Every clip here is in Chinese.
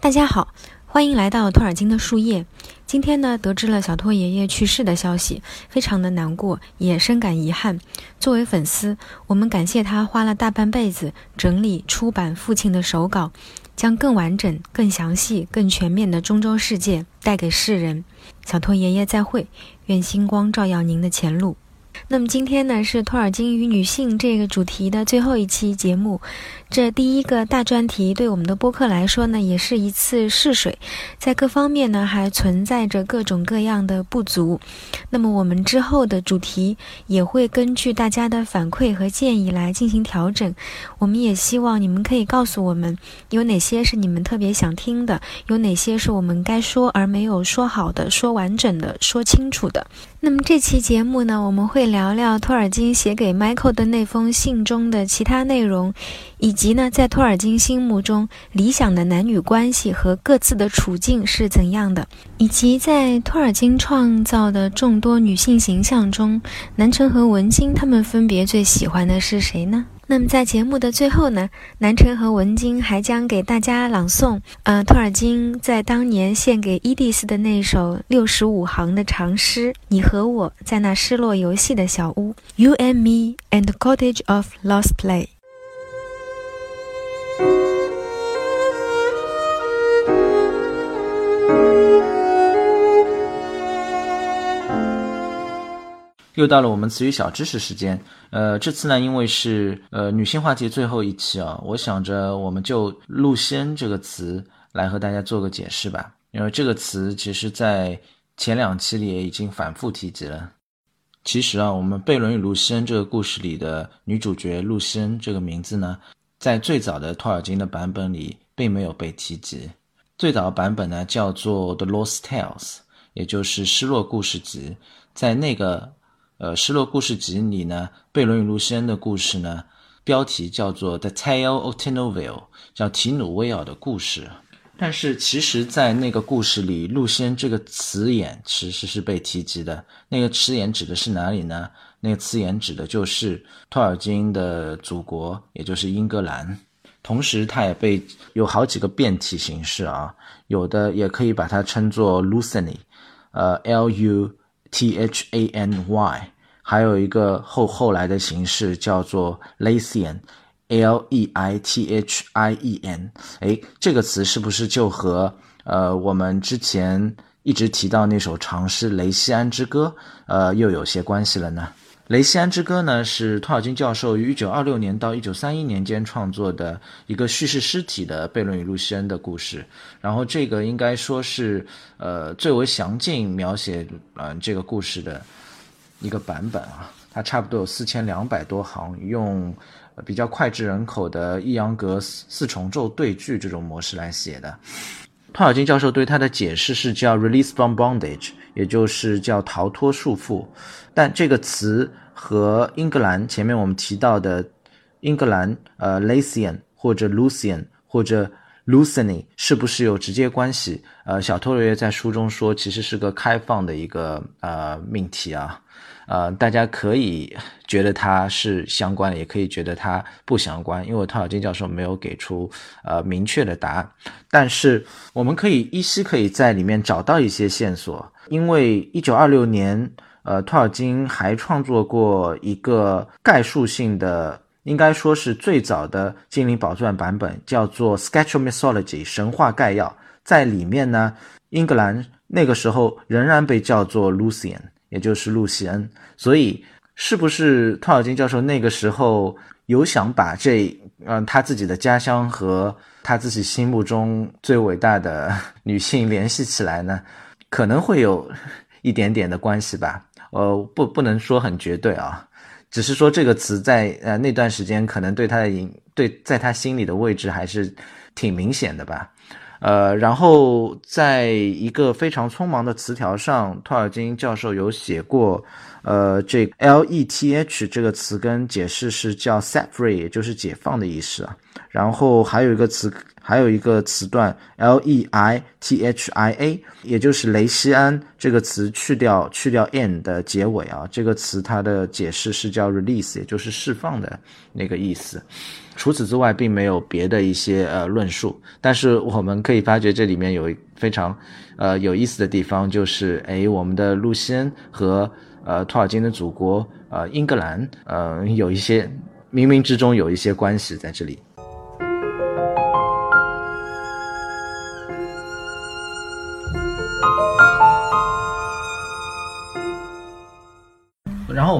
大家好，欢迎来到托尔金的树叶。今天呢，得知了小托爷爷去世的消息，非常的难过，也深感遗憾。作为粉丝，我们感谢他花了大半辈子整理出版父亲的手稿，将更完整、更详细、更全面的中州世界带给世人。小托爷爷再会，愿星光照耀您的前路。那么今天呢是托尔金与女性这个主题的最后一期节目，这第一个大专题对我们的播客来说呢也是一次试水，在各方面呢还存在着各种各样的不足。那么我们之后的主题也会根据大家的反馈和建议来进行调整。我们也希望你们可以告诉我们有哪些是你们特别想听的，有哪些是我们该说而没有说好的、说完整的、说清楚的。那么这期节目呢，我们会聊聊托尔金写给 Michael 的那封信中的其他内容，以及呢，在托尔金心目中理想的男女关系和各自的处境是怎样的，以及在托尔金创造的众多女性形象中，南城和文晶他们分别最喜欢的是谁呢？那么在节目的最后呢，南辰和文晶还将给大家朗诵，呃，托尔金在当年献给伊迪丝的那首六十五行的长诗：你和我在那失落游戏的小屋，You and me and the cottage of lost play。又到了我们词语小知识时间，呃，这次呢，因为是呃女性话题最后一期啊，我想着我们就“陆仙”这个词来和大家做个解释吧。因为这个词其实在前两期里也已经反复提及了。其实啊，我们《贝伦与露西恩》这个故事里的女主角露西恩这个名字呢，在最早的托尔金的版本里并没有被提及。最早的版本呢叫做《The Lost Tales》，也就是《失落故事集》。在那个呃，《失落故事集》里呢，贝伦与露西恩的故事呢，标题叫做《The Tale of Tinoville》，叫提努威尔的故事。但是其实，在那个故事里，露西恩这个词眼其实是被提及的。那个词眼指的是哪里呢？那个词眼指的就是托尔金的祖国，也就是英格兰。同时，它也被有好几个变体形式啊，有的也可以把它称作 “Luceny”，呃，L U。T H A N Y，还有一个后后来的形式叫做 Laisian，L e i t h i e n，。哎，这个词是不是就和呃我们之前一直提到那首长诗《雷西安之歌》呃又有些关系了呢？《雷西安之歌》呢是托尔金教授于1926年到1931年间创作的一个叙事诗体的贝伦与露西恩的故事，然后这个应该说是呃最为详尽描写呃这个故事的一个版本啊，它差不多有四千两百多行，用比较脍炙人口的抑扬格四重奏对句这种模式来写的。托尔金教授对他的解释是叫 “release from bondage”，也就是叫逃脱束缚。但这个词和英格兰前面我们提到的英格兰，呃，Lathian 或者 Lucian 或者 Lucany 是不是有直接关系？呃，小托瑞在书中说，其实是个开放的一个呃命题啊，呃，大家可以觉得它是相关的，也可以觉得它不相关，因为托尔金教授没有给出呃明确的答案。但是我们可以依稀可以在里面找到一些线索，因为一九二六年。呃，托尔金还创作过一个概述性的，应该说是最早的《精灵宝钻》版本，叫做《Sketch of Mythology》神话概要。在里面呢，英格兰那个时候仍然被叫做 Lucian，也就是露西恩。所以，是不是托尔金教授那个时候有想把这，嗯，他自己的家乡和他自己心目中最伟大的女性联系起来呢？可能会有一点点的关系吧。呃，不，不能说很绝对啊，只是说这个词在呃那段时间可能对他的影对在他心里的位置还是挺明显的吧。呃，然后在一个非常匆忙的词条上，托尔金教授有写过，呃，这 L E T H 这个词根解释是叫 set free，也就是解放的意思啊。然后还有一个词还有一个词段 l e i t h i a，也就是雷西安这个词去掉去掉 n 的结尾啊，这个词它的解释是叫 release，也就是释放的那个意思。除此之外，并没有别的一些呃论述。但是我们可以发觉这里面有非常呃有意思的地方，就是哎，我们的路西恩和呃托尔金的祖国呃英格兰呃有一些冥冥之中有一些关系在这里。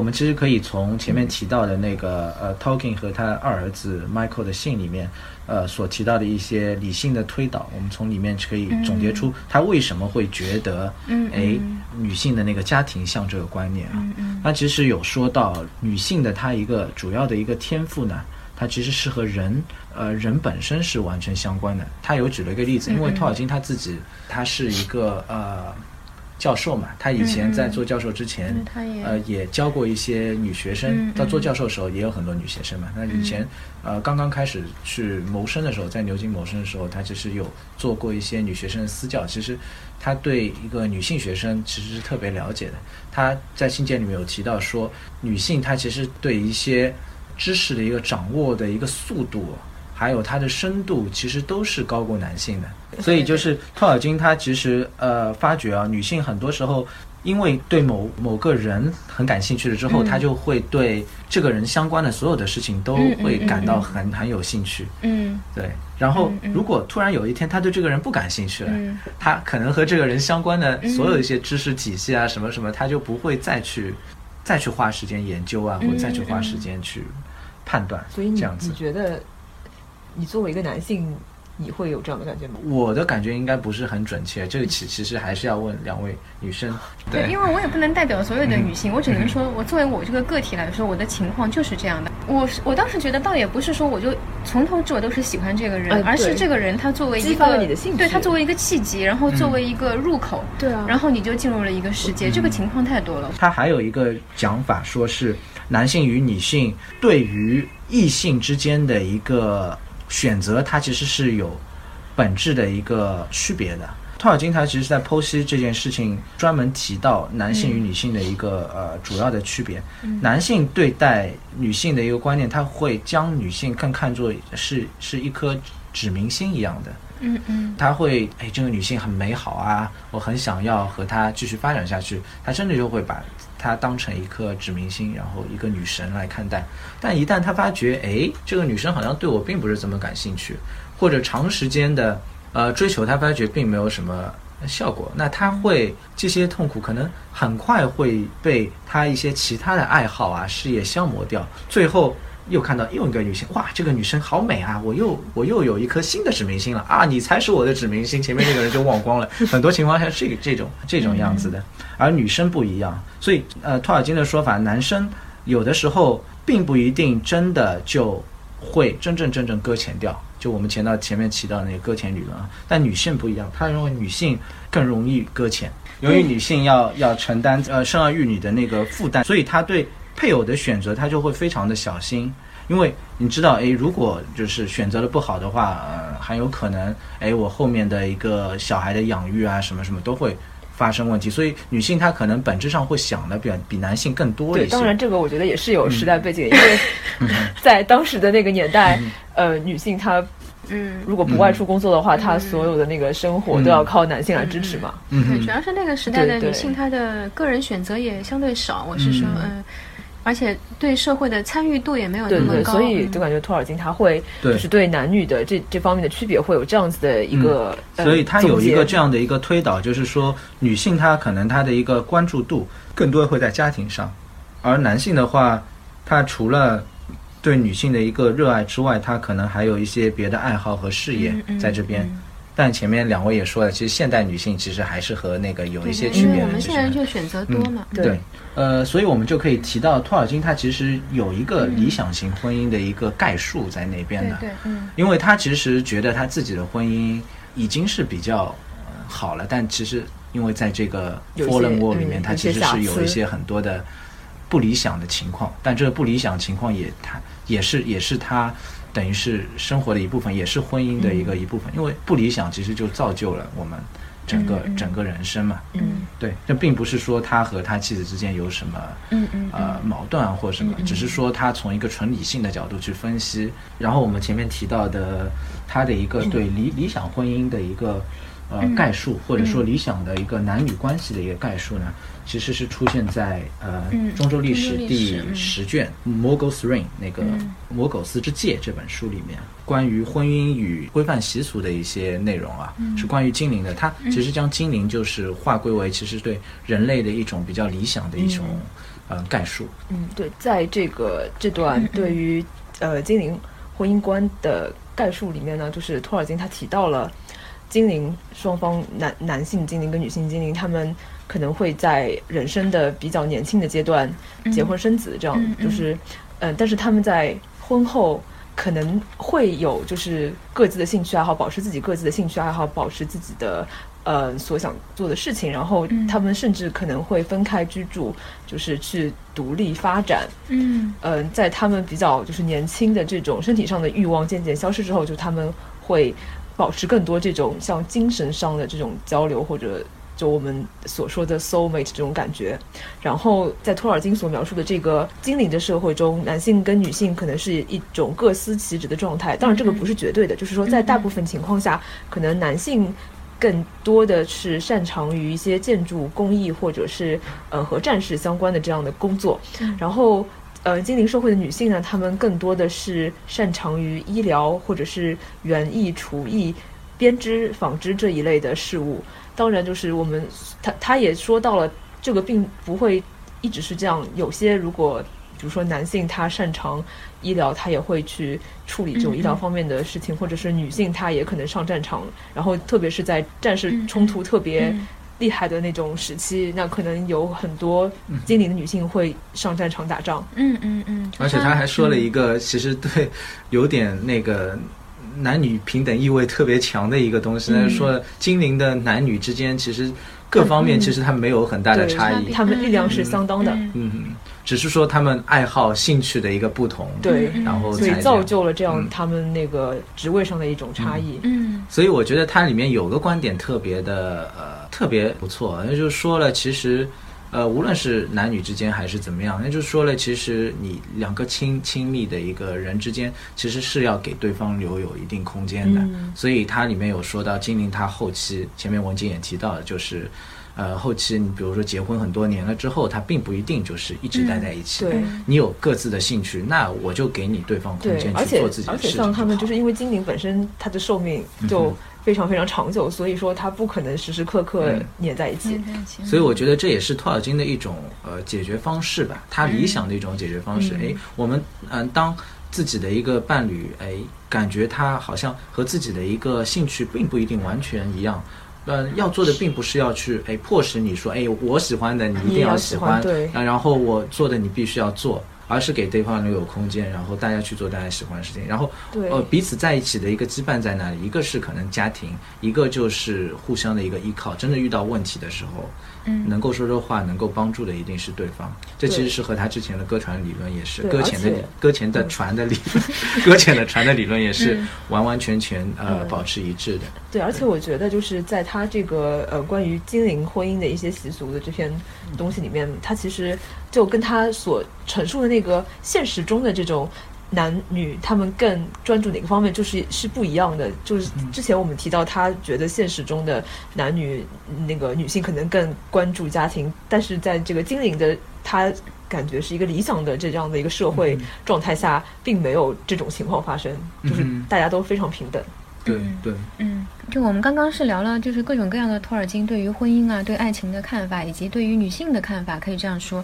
们其实可以从前面提到的那个呃，Tolkien 和他二儿子 Michael 的信里面，呃，所提到的一些理性的推导，我们从里面可以总结出他为什么会觉得，哎，女性的那个家庭像这个观念啊。他其实有说到女性的她一个主要的一个天赋呢，它其实是和人，呃，人本身是完全相关的。他有举了一个例子，因为托尔金他自己他是一个呃。教授嘛，他以前在做教授之前，呃，也教过一些女学生。在做教授的时候，也有很多女学生嘛。那以前，呃，刚刚开始去谋生的时候，在牛津谋生的时候，他其实有做过一些女学生的私教。其实，他对一个女性学生其实是特别了解的。他在信件里面有提到说，女性她其实对一些知识的一个掌握的一个速度。还有它的深度其实都是高过男性的，所以就是托尔金他其实呃发觉啊，女性很多时候因为对某某个人很感兴趣了之后，他就会对这个人相关的所有的事情都会感到很很有兴趣。嗯，对。然后如果突然有一天他对这个人不感兴趣了，他可能和这个人相关的所有一些知识体系啊什么什么，他就不会再去再去花时间研究啊，或者再去花时间去判断。所以你你觉得？你作为一个男性，你会有这样的感觉吗？我的感觉应该不是很准确，这个其 其实还是要问两位女生。对，因为我也不能代表所有的女性，我只能说，我作为我这个个体来说，我的情况就是这样的。我我当时觉得，倒也不是说我就从头至尾都是喜欢这个人，而是这个人他作为一个，对他作为一个契机，然后作为一个入口，对啊，然后你就进入了一个世界。这个情况太多了。他还有一个讲法，说是男性与女性对于异性之间的一个。选择它其实是有本质的一个区别的。托尔金他其实在剖析这件事情，专门提到男性与女性的一个呃主要的区别。男性对待女性的一个观念，他会将女性更看作是是一颗指明星一样的。嗯嗯，他会哎，这个女性很美好啊，我很想要和她继续发展下去。他真的就会把。他当成一颗指明星，然后一个女神来看待，但一旦他发觉，哎，这个女生好像对我并不是这么感兴趣，或者长时间的呃追求，他发觉并没有什么效果，那他会这些痛苦可能很快会被他一些其他的爱好啊、事业消磨掉，最后。又看到又一个女性，哇，这个女生好美啊！我又我又有一颗新的指明星了啊！你才是我的指明星，前面那个人就忘光了。很多情况下是这种这种样子的，而女生不一样。所以，呃，托尔金的说法，男生有的时候并不一定真的就会真正真正搁浅掉。就我们前到前面提到那个搁浅理论啊，但女性不一样，他认为女性更容易搁浅，由于女性要要承担呃生儿育女的那个负担，所以她对。配偶的选择，他就会非常的小心，因为你知道，哎，如果就是选择的不好的话，呃，很有可能，哎，我后面的一个小孩的养育啊，什么什么都会发生问题。所以，女性她可能本质上会想的比比男性更多一些。对，当然这个我觉得也是有时代背景，因为 在当时的那个年代，呃，女性她，嗯，如果不外出工作的话，她所有的那个生活都要靠男性来支持嘛。嗯，对，主要是那个时代的女性，她的个人选择也相对少。我是说，嗯。而且对社会的参与度也没有那么高，所以就感觉托尔金他会就是对男女的这这方面的区别会有这样子的一个，所以他有一个这样的一个推导，就是说女性她可能她的一个关注度更多会在家庭上，而男性的话，他除了对女性的一个热爱之外，他可能还有一些别的爱好和事业在这边。但前面两位也说了，其实现代女性其实还是和那个有一些区别的。我们现在就选择多嘛。对，呃，所以我们就可以提到托尔金，他其实有一个理想型婚姻的一个概述在那边的。对，嗯。因为他其实觉得他自己的婚姻已经是比较好了，但其实因为在这个 fallen world 里面，他其实是有一些很多的不理想的情况。但这个不理想情况也他也是也是他。等于是生活的一部分，也是婚姻的一个一部分。因为不理想，其实就造就了我们整个整个人生嘛。嗯，对，这并不是说他和他妻子之间有什么嗯嗯呃矛盾啊或者什么，只是说他从一个纯理性的角度去分析。然后我们前面提到的他的一个对理理想婚姻的一个呃概述，或者说理想的一个男女关系的一个概述呢。其实是出现在呃中州历史第十卷《Mogul's Reign》那个《摩狗斯之戒》这本书里面，关于婚姻与规范习俗的一些内容啊，是关于精灵的。它其实将精灵就是划归为其实对人类的一种比较理想的一种呃概述。嗯，对，在这个这段对于呃精灵婚姻观的概述里面呢，就是托尔金他提到了精灵双方男男性精灵跟女性精灵他们。可能会在人生的比较年轻的阶段结婚生子，这样就是，嗯，但是他们在婚后可能会有就是各自的兴趣爱好，保持自己各自的兴趣爱好，保持自己的呃所想做的事情，然后他们甚至可能会分开居住，就是去独立发展。嗯，呃，在他们比较就是年轻的这种身体上的欲望渐渐消失之后，就他们会保持更多这种像精神上的这种交流或者。就我们所说的 soul mate 这种感觉，然后在托尔金所描述的这个精灵的社会中，男性跟女性可能是一种各司其职的状态。当然，这个不是绝对的，就是说在大部分情况下，可能男性更多的是擅长于一些建筑工艺或者是呃和战士相关的这样的工作。然后，呃，精灵社会的女性呢，她们更多的是擅长于医疗或者是园艺、厨艺、编织、纺织这一类的事物。当然，就是我们她她也说到了，这个并不会一直是这样。有些如果比如说男性他擅长医疗，他也会去处理这种医疗方面的事情，或者是女性她也可能上战场。然后特别是在战事冲突特别厉害的那种时期，那可能有很多精灵的女性会上战场打仗。嗯嗯嗯。而且他还说了一个，其实对有点那个。男女平等意味特别强的一个东西，那说精灵的男女之间其实各方面其实他没有很大的差异，他们力量是相当的，嗯，只是说他们爱好兴趣的一个不同，对，然后所以造就了这样他们那个职位上的一种差异，嗯，所以我觉得它里面有个观点特别的呃特别不错，那就是说了其实。呃，无论是男女之间还是怎么样，那就说了，其实你两个亲亲密的一个人之间，其实是要给对方留有一定空间的。嗯。所以它里面有说到精灵，它后期前面文静也提到了，就是，呃，后期你比如说结婚很多年了之后，他并不一定就是一直待在一起。对，你有各自的兴趣，那我就给你对方空间去做自己的事情。而且像他们，就是因为精灵本身它的寿命就。非常非常长久，所以说它不可能时时刻刻黏在一起。所以我觉得这也是托尔金的一种呃解决方式吧，他理想的一种解决方式。哎，我们嗯，当自己的一个伴侣，哎，感觉他好像和自己的一个兴趣并不一定完全一样，呃，要做的并不是要去哎迫使你说哎我喜欢的你一定要喜欢，对，然后我做的你必须要做。而是给对方留有空间，然后大家去做大家喜欢的事情，然后呃彼此在一起的一个羁绊在哪里？一个是可能家庭，一个就是互相的一个依靠。真的遇到问题的时候。嗯，能够说说话，能够帮助的一定是对方。这其实是和他之前的搁传理论也是搁浅的搁浅的船的理论，搁浅的船的理论也是完完全全呃保持一致的。对，而且我觉得就是在他这个呃关于精灵婚姻的一些习俗的这篇东西里面，他其实就跟他所陈述的那个现实中的这种。男女他们更专注哪个方面，就是是不一样的。就是之前我们提到，他觉得现实中的男女那个女性可能更关注家庭，但是在这个精灵的他感觉是一个理想的这样的一个社会状态下，并没有这种情况发生，就是大家都非常平等。对对，嗯，就我们刚刚是聊了，就是各种各样的托尔金对于婚姻啊、对爱情的看法，以及对于女性的看法，可以这样说。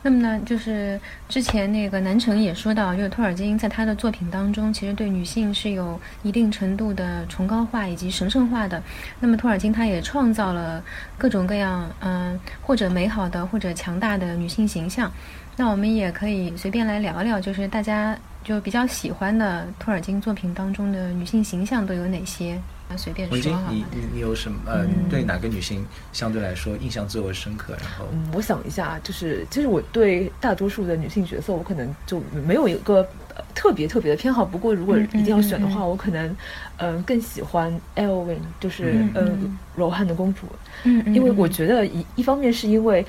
那么呢，就是之前那个南城也说到，就是托尔金在他的作品当中，其实对女性是有一定程度的崇高化以及神圣化的。那么托尔金他也创造了各种各样，嗯，或者美好的或者强大的女性形象。那我们也可以随便来聊聊，就是大家就比较喜欢的托尔金作品当中的女性形象都有哪些？随便说你你你有什么呃，对哪个女性相对来说印象最为深刻？然后，嗯，我想一下，就是其实我对大多数的女性角色，我可能就没有一个特别特别的偏好。不过如果一定要选的话，我可能嗯更喜欢 Elwin，就是嗯柔汉的公主。嗯，因为我觉得一一方面是因为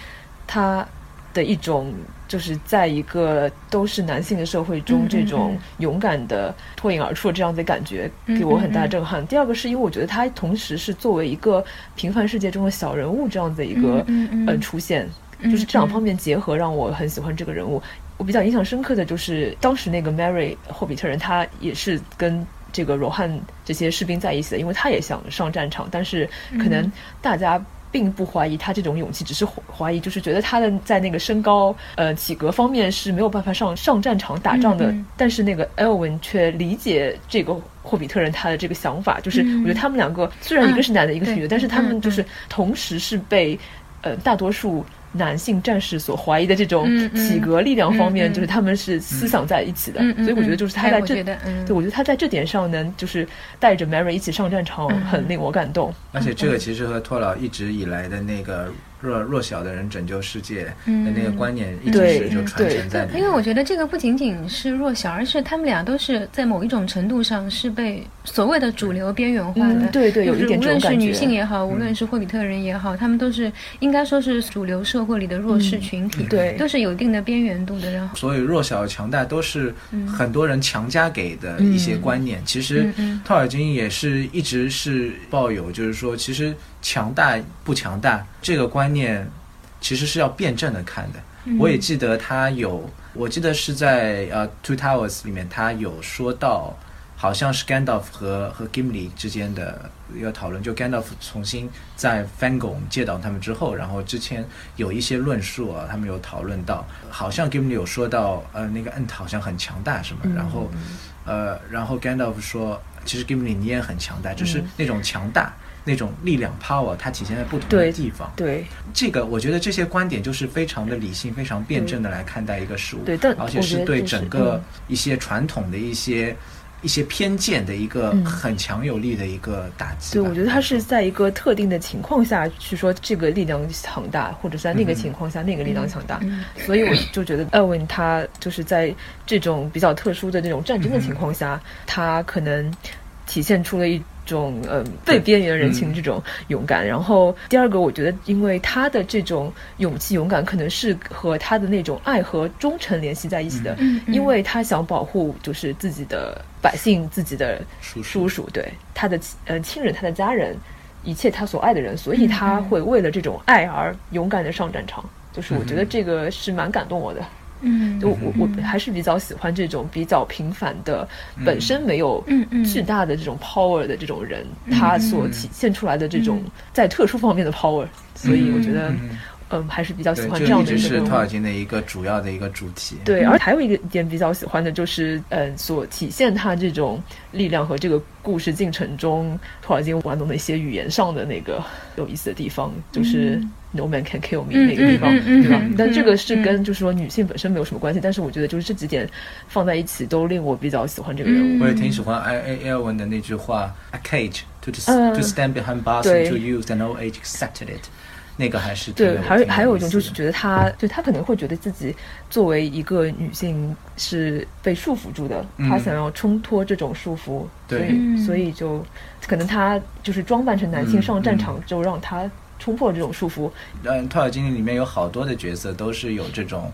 她的一种。就是在一个都是男性的社会中，这种勇敢的脱颖而出的这样的感觉，给我很大震撼。第二个是因为我觉得他同时是作为一个平凡世界中的小人物这样的一个呃出现，就是这两方面结合让我很喜欢这个人物。我比较印象深刻的就是当时那个 Mary 霍比特人，他也是跟这个罗汉这些士兵在一起的，因为他也想上战场，但是可能大家。并不怀疑他这种勇气，只是怀疑，就是觉得他的在那个身高、呃体格方面是没有办法上上战场打仗的。但是那个艾尔文却理解这个霍比特人他的这个想法，就是我觉得他们两个虽然一个是男的，一个是女的，但是他们就是同时是被呃大多数。男性战士所怀疑的这种体格力量方面，就是他们是思想在一起的，所以我觉得就是他在这，对我觉得他在这点上能就是带着 Mary 一起上战场，很令我感动。而且这个其实和托老一直以来的那个。弱弱小的人拯救世界的那个观念一直是就传承在里面。因为我觉得这个不仅仅是弱小，而是他们俩都是在某一种程度上是被所谓的主流边缘化的。对对，有一点无论是女性也好，无论是霍比特人也好，他们都是应该说是主流社会里的弱势群体，对，都是有一定的边缘度的。然后，所以弱小强大都是很多人强加给的一些观念。其实托尔金也是一直是抱有，就是说，其实。强大不强大这个观念，其实是要辩证的看的。我也记得他有，我记得是在呃《Two Towers》里面，他有说到，好像是 Gandalf 和和 Gimli 之间的一个讨论。就 Gandalf 重新在 Fangorn 借到他们之后，然后之前有一些论述啊，他们有讨论到，好像 Gimli 有说到，呃，那个 Ent 好像很强大什么，然后，呃，然后 Gandalf 说，其实 Gimli 你也很强大，就是那种强大。那种力量 power，它体现在不同的地方。对，这个我觉得这些观点就是非常的理性、非常辩证的来看待一个事物。对，但而且是对整个一些传统的一些一些偏见的一个很强有力的一个打击。对，我觉得他是在一个特定的情况下去说这个力量强大，或者在那个情况下那个力量强大。所以我就觉得艾文他就是在这种比较特殊的这种战争的情况下，他可能体现出了一。种呃被边缘人群这种勇敢，然后第二个，我觉得因为他的这种勇气勇敢，可能是和他的那种爱和忠诚联系在一起的，因为他想保护就是自己的百姓，自己的叔叔，对他的呃亲人，他的家人，一切他所爱的人，所以他会为了这种爱而勇敢的上战场，就是我觉得这个是蛮感动我的。嗯，我我我还是比较喜欢这种比较平凡的，本身没有巨大的这种 power 的这种人，他所体现出来的这种在特殊方面的 power，所以我觉得，嗯，还是比较喜欢这样的。一个。是托尔金的一个主要的一个主题。对，而还有一个点比较喜欢的就是，嗯，所体现他这种力量和这个故事进程中，托尔金玩弄的一些语言上的那个有意思的地方，就是。No man can kill me 那个地方，对吧？但这个是跟就是说女性本身没有什么关系。但是我觉得就是这几点放在一起，都令我比较喜欢这个人物。我也挺喜欢艾艾艾文的那句话：“A cage to to stand behind bars to use and old age accepted it。”那个还是对。还还有一种就是觉得他，就他可能会觉得自己作为一个女性是被束缚住的，她想要冲脱这种束缚，所以所以就可能她就是装扮成男性上战场，就让她。冲破这种束缚。嗯，托尔金里面有好多的角色都是有这种，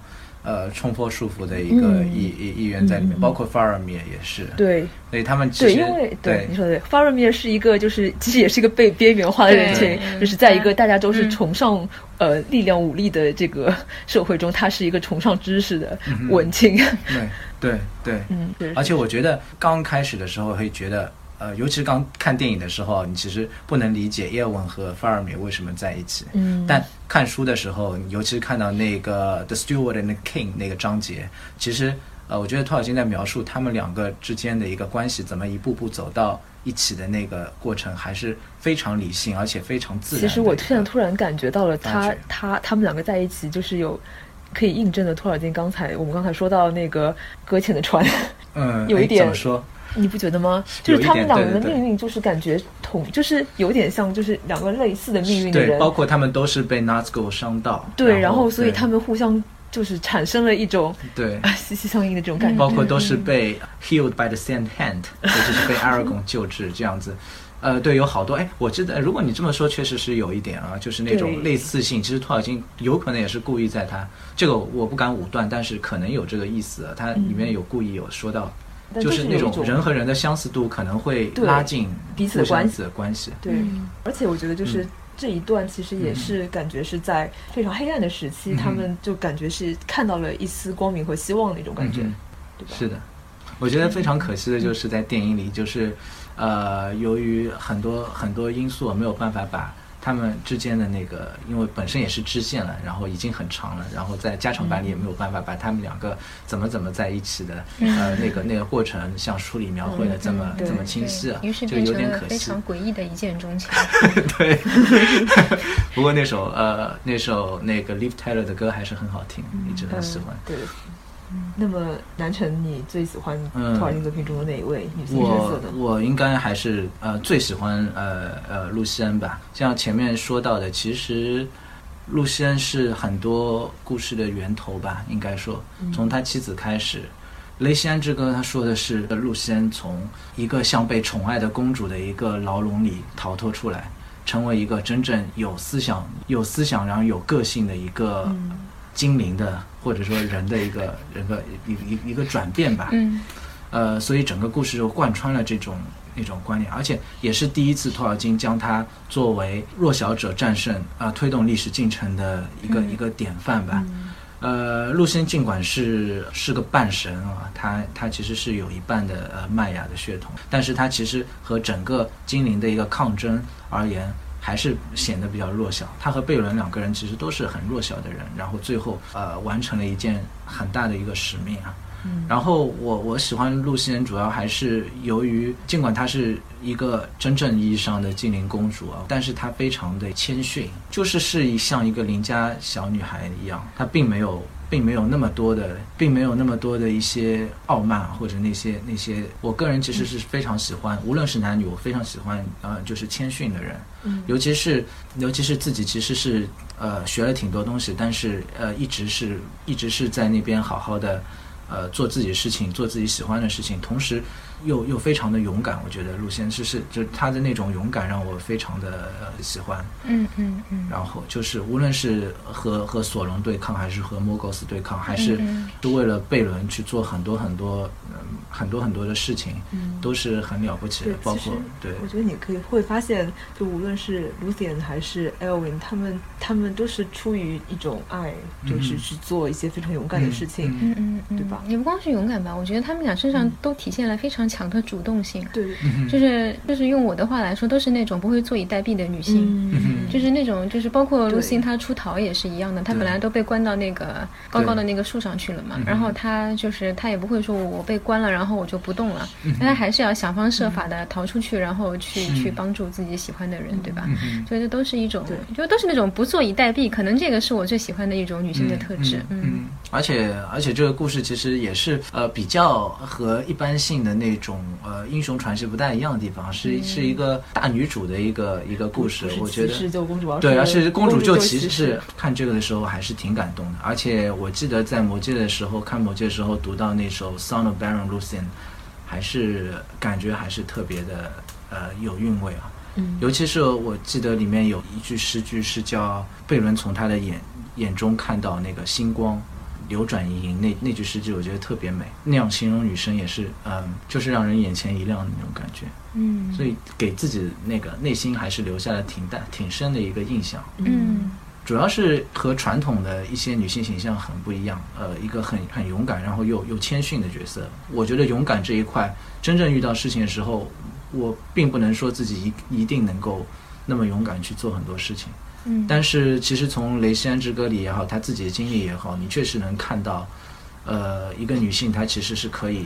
呃，冲破束缚的一个意意意愿在里面，包括法尔米也是。对，所以他们对，因为对你说的对，Farmer 是一个就是 其实也是一个被边缘化的人群，就是在一个大家都是崇尚呃力量武力的这个社会中，他是一个崇尚知识的文青。对对对，嗯，而且我觉得刚开始的时候会觉得。呃，尤其是刚看电影的时候，你其实不能理解叶问和范尔美为什么在一起。嗯，但看书的时候，尤其是看到那个《The Steward and the King》那个章节，其实呃，我觉得托尔金在描述他们两个之间的一个关系，怎么一步步走到一起的那个过程，还是非常理性，而且非常自然。其实我现在突然感觉到了，他他他们两个在一起，就是有可以印证的。托尔金刚才我们刚才说到那个搁浅的船，嗯，有一点怎么说？你不觉得吗？就是他们两个人的命运，就是感觉同，就是有点像，就是两个类似的命运的人。对，包括他们都是被 Nazgul 伤到。对，然后所以他们互相就是产生了一种对啊息息相应的这种感觉。包括都是被 healed by the same hand，也就是被 Aragon 救治这样子。呃，对，有好多哎，我记得如果你这么说，确实是有一点啊，就是那种类似性。其实托尔金有可能也是故意在他这个我不敢武断，但是可能有这个意思。他里面有故意有说到，但就是那种人和人的相似度可能会拉近彼此的关系。的关系。对，而且我觉得就是这一段其实也是感觉是在非常黑暗的时期，嗯。他们就感觉是看到了一丝光明和希望的一种感觉，嗯。对吧？是的，我觉得非常可惜的就是在电影里，就是呃，由于很多很多因素没有办法把他们之间的那个，因为本身也是支线了，然后已经很长了，然后在加长版里也没有办法把他们两个怎么怎么在一起的、呃那个那个过程，像书里描绘的这么、嗯这么清晰啊，于是就有点可惜。非常诡异的一见钟情。对，不过那首呃那首那个 Liv Tyler 的歌还是很好听，一直很喜欢。嗯对。那么南城，你最喜欢嗯托尔金作品中的哪一位女性角色我呢？我应该还是呃最喜欢呃呃露西恩吧。像前面说到的，其实露西恩是很多故事的源头吧，应该说从他妻子开始。雷西安之歌，他说的是露西恩从一个像被宠爱的公主的一个牢笼里逃脱出来，成为一个真正有思想、有思想然后有个性的一个精灵的，或者说人的一个人的一一一个转变吧。嗯。呃，所以整个故事就贯穿了这种那种观念，而且也是第一次托尔金将它作为弱小者战胜啊、呃推动历史进程的一个、一个典范吧。呃，陆先尽管是是个半神啊，他他其实是有一半的呃麦雅的血统，但是他其实和整个精灵的一个抗争而言，还是显得比较弱小。他和贝伦两个人其实都是很弱小的人，然后最后呃完成了一件很大的一个使命啊。然后我我喜欢露西恩，主要还是由于尽管她是一个真正意义上的精灵公主啊，但是她非常的谦逊，就是是一像一个邻家小女孩一样，她并没有。并没有那么多的，并没有那么多的一些傲慢或者那些那些，我个人其实是非常喜欢，无论是男女，我非常喜欢呃，就是谦逊的人，嗯。尤其是尤其是自己其实是呃学了挺多东西，但是呃一直是一直是在那边好好的呃做自己的事情，做自己喜欢的事情，同时又又非常的勇敢。我觉得陆先是是就是他的那种勇敢让我非常的、呃、喜欢。嗯嗯嗯然后就是无论是和和索隆对抗，还是和莫格斯对抗，还是嗯是为了贝伦去做很多很多嗯很多很多的事情，嗯都是很了不起的。，包括对我觉得你可以会发现，就无论是 Lucian 还是 Elwin，他们他们都是出于一种爱，就是嗯去做一些非常勇敢的事情。嗯嗯嗯嗯，对吧也不光是勇敢吧，我觉得他们俩身上都体现了非常强的主动性。对，就是就是用我的话来说，都是那种不会坐以待毙的女性。嗯，就是那种，就是包括对。卢辛她出逃也是一样的，她本来都被关到那个高高的那个树上去了嘛，然后她就是她也不会说我被关了，然后我就不动了，但她还是要想方设法的逃出去，然后去去帮助自己喜欢的人，对吧？所以这都是一种，就都是那种不坐以待毙，可能这个是我最喜欢的一种女性的特质，嗯。嗯，而且而且这个故事其实也是呃比较和一般性的那种呃英雄传奇不太一样的地方，是是一个大女主的一个一个故事我觉得对，而且公主救骑骑士是看这个的时候还是挺感动的，而且我记得在魔戒的时候看魔戒的时候读到那首《Son of Baron Lucian》，还是感觉还是特别的呃有韵味啊。嗯尤其是我记得里面有一句诗句是叫贝伦从他的眼眼中看到那个星光流转盈盈，那那句诗句我觉得特别美，那样形容女生也是嗯，就是让人眼前一亮的那种感觉，嗯所以给自己那个内心还是留下了挺大挺深的一个印象。嗯主要是和传统的一些女性形象很不一样，呃，一个很很勇敢，然后又又谦逊的角色。我觉得勇敢这一块，真正遇到事情的时候，我并不能说自己一一定能够那么勇敢去做很多事情。嗯，但是其实从《雷西安之歌》里也好，她自己的经历也好，你确实能看到，呃，一个女性她其实是可以，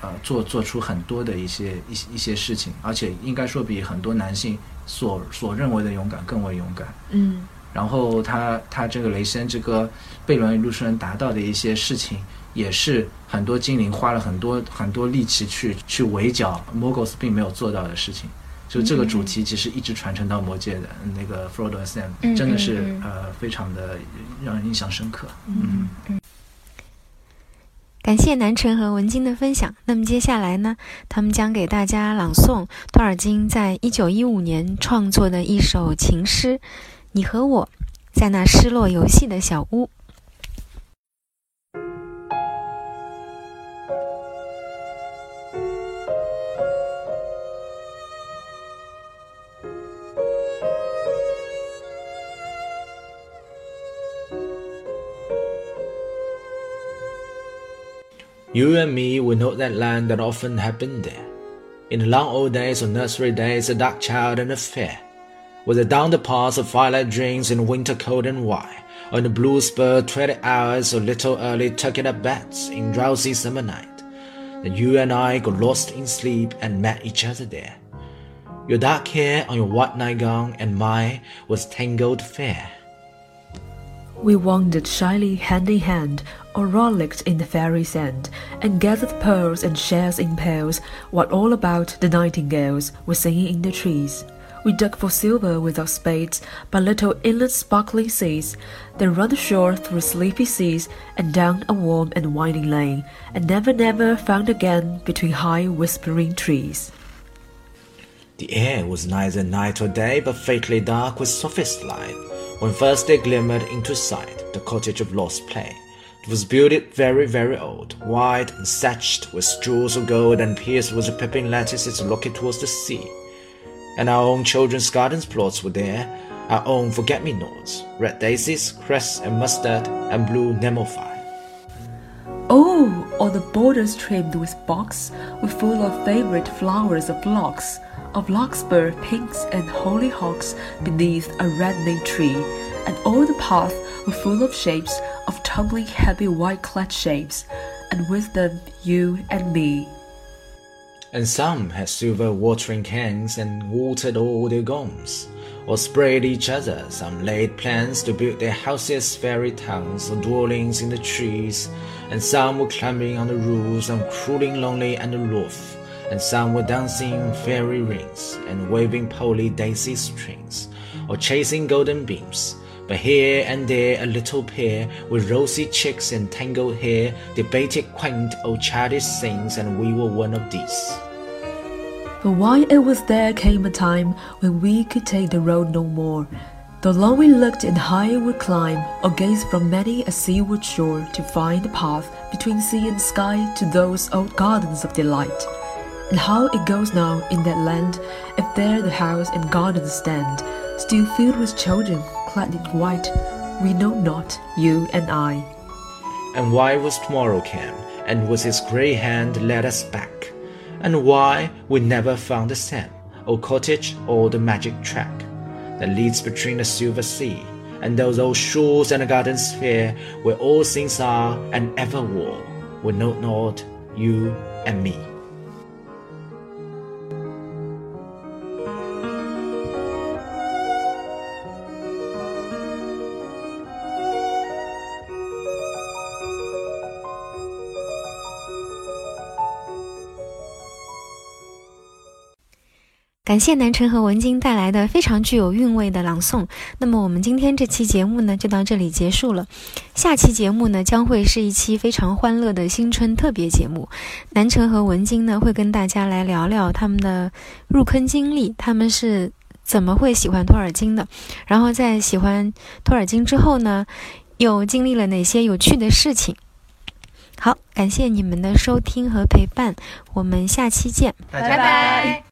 呃，做做出很多的一些一些一些事情，而且应该说比很多男性所所认为的勇敢更为勇敢。嗯然后他他这个雷西安之歌贝伦与路圣人达到的一些事情，也是很多精灵花了很多很多力气去去围剿 Mogos 并没有做到的事情。就这个主题其实一直传承到魔界的那个 Frodo Sam，真的是呃非常的让人印象深刻。嗯嗯。感谢南辰和文晶的分享。那么接下来呢，他们将给大家朗诵托尔金在一九一五年创作的一首情诗《你和我在那失落游戏的小屋》。You and me, we know that land that often have been there. In the long old days of nursery days, a dark child and a fair. Whether down the paths of firelight dreams in winter cold and white, on the blue spur twenty hours or little early tucking up beds in drowsy summer night, then you and I got lost in sleep and met each other there. Your dark hair on your white nightgown and mine was tangled fair. We wandered shyly hand in hand, or rollicked in the fairy sand, and gathered pearls and shells in pails, while all about the nightingales were singing in the trees. We dug for silver with our spades by little inland sparkling seas, then run ashore through sleepy seas and down a warm and winding lane, and never, never found again between high whispering trees. The air was neither night or day, but faintly dark with softest light when first they glimmered into sight the cottage of lost play. It was builded very, very old, wide and thatched with jewels of gold, and pierced with peeping lattices looking towards the sea. And our own children's gardens plots were there, our own forget-me-nots, red daisies, cress and mustard, and blue nemophile. Oh, all the borders trimmed with box were full of favorite flowers of phlox, of larkspur, pinks, and hollyhocks beneath a reddening tree, and all the paths were full of shapes of tumbling happy white clad shapes, and with them you and me. And some had silver watering cans and watered all their gums, or sprayed each other. Some laid plans to build their houses, fairy towns, or dwellings in the trees, and some were climbing on the roofs and cruelly lonely and aloof and some were dancing fairy rings and waving poly daisy strings, or chasing golden beams. But here and there a little pair with rosy cheeks and tangled hair debated quaint old childish things, and we were one of these. But while it was there came a time when we could take the road no more. Though long we looked and high would climb, or gaze from many a seaward shore to find a path between sea and sky to those old gardens of delight. And how it goes now in that land, if there the house and garden stand, still filled with children clad in white, we know not, you and I. And why was tomorrow came, and with his grey hand led us back? And why we never found the same, or cottage, or the magic track that leads between the silver sea and those old shores and the gardens fair where all things are and ever were, we know not, you and me. 感谢南辰和文晶带来的非常具有韵味的朗诵。那么我们今天这期节目呢，就到这里结束了。下期节目呢，将会是一期非常欢乐的新春特别节目。南辰和文晶呢，会跟大家来聊聊他们的入坑经历，他们是怎么会喜欢托尔金的，然后在喜欢托尔金之后呢，又经历了哪些有趣的事情。好，感谢你们的收听和陪伴，我们下期见，拜拜。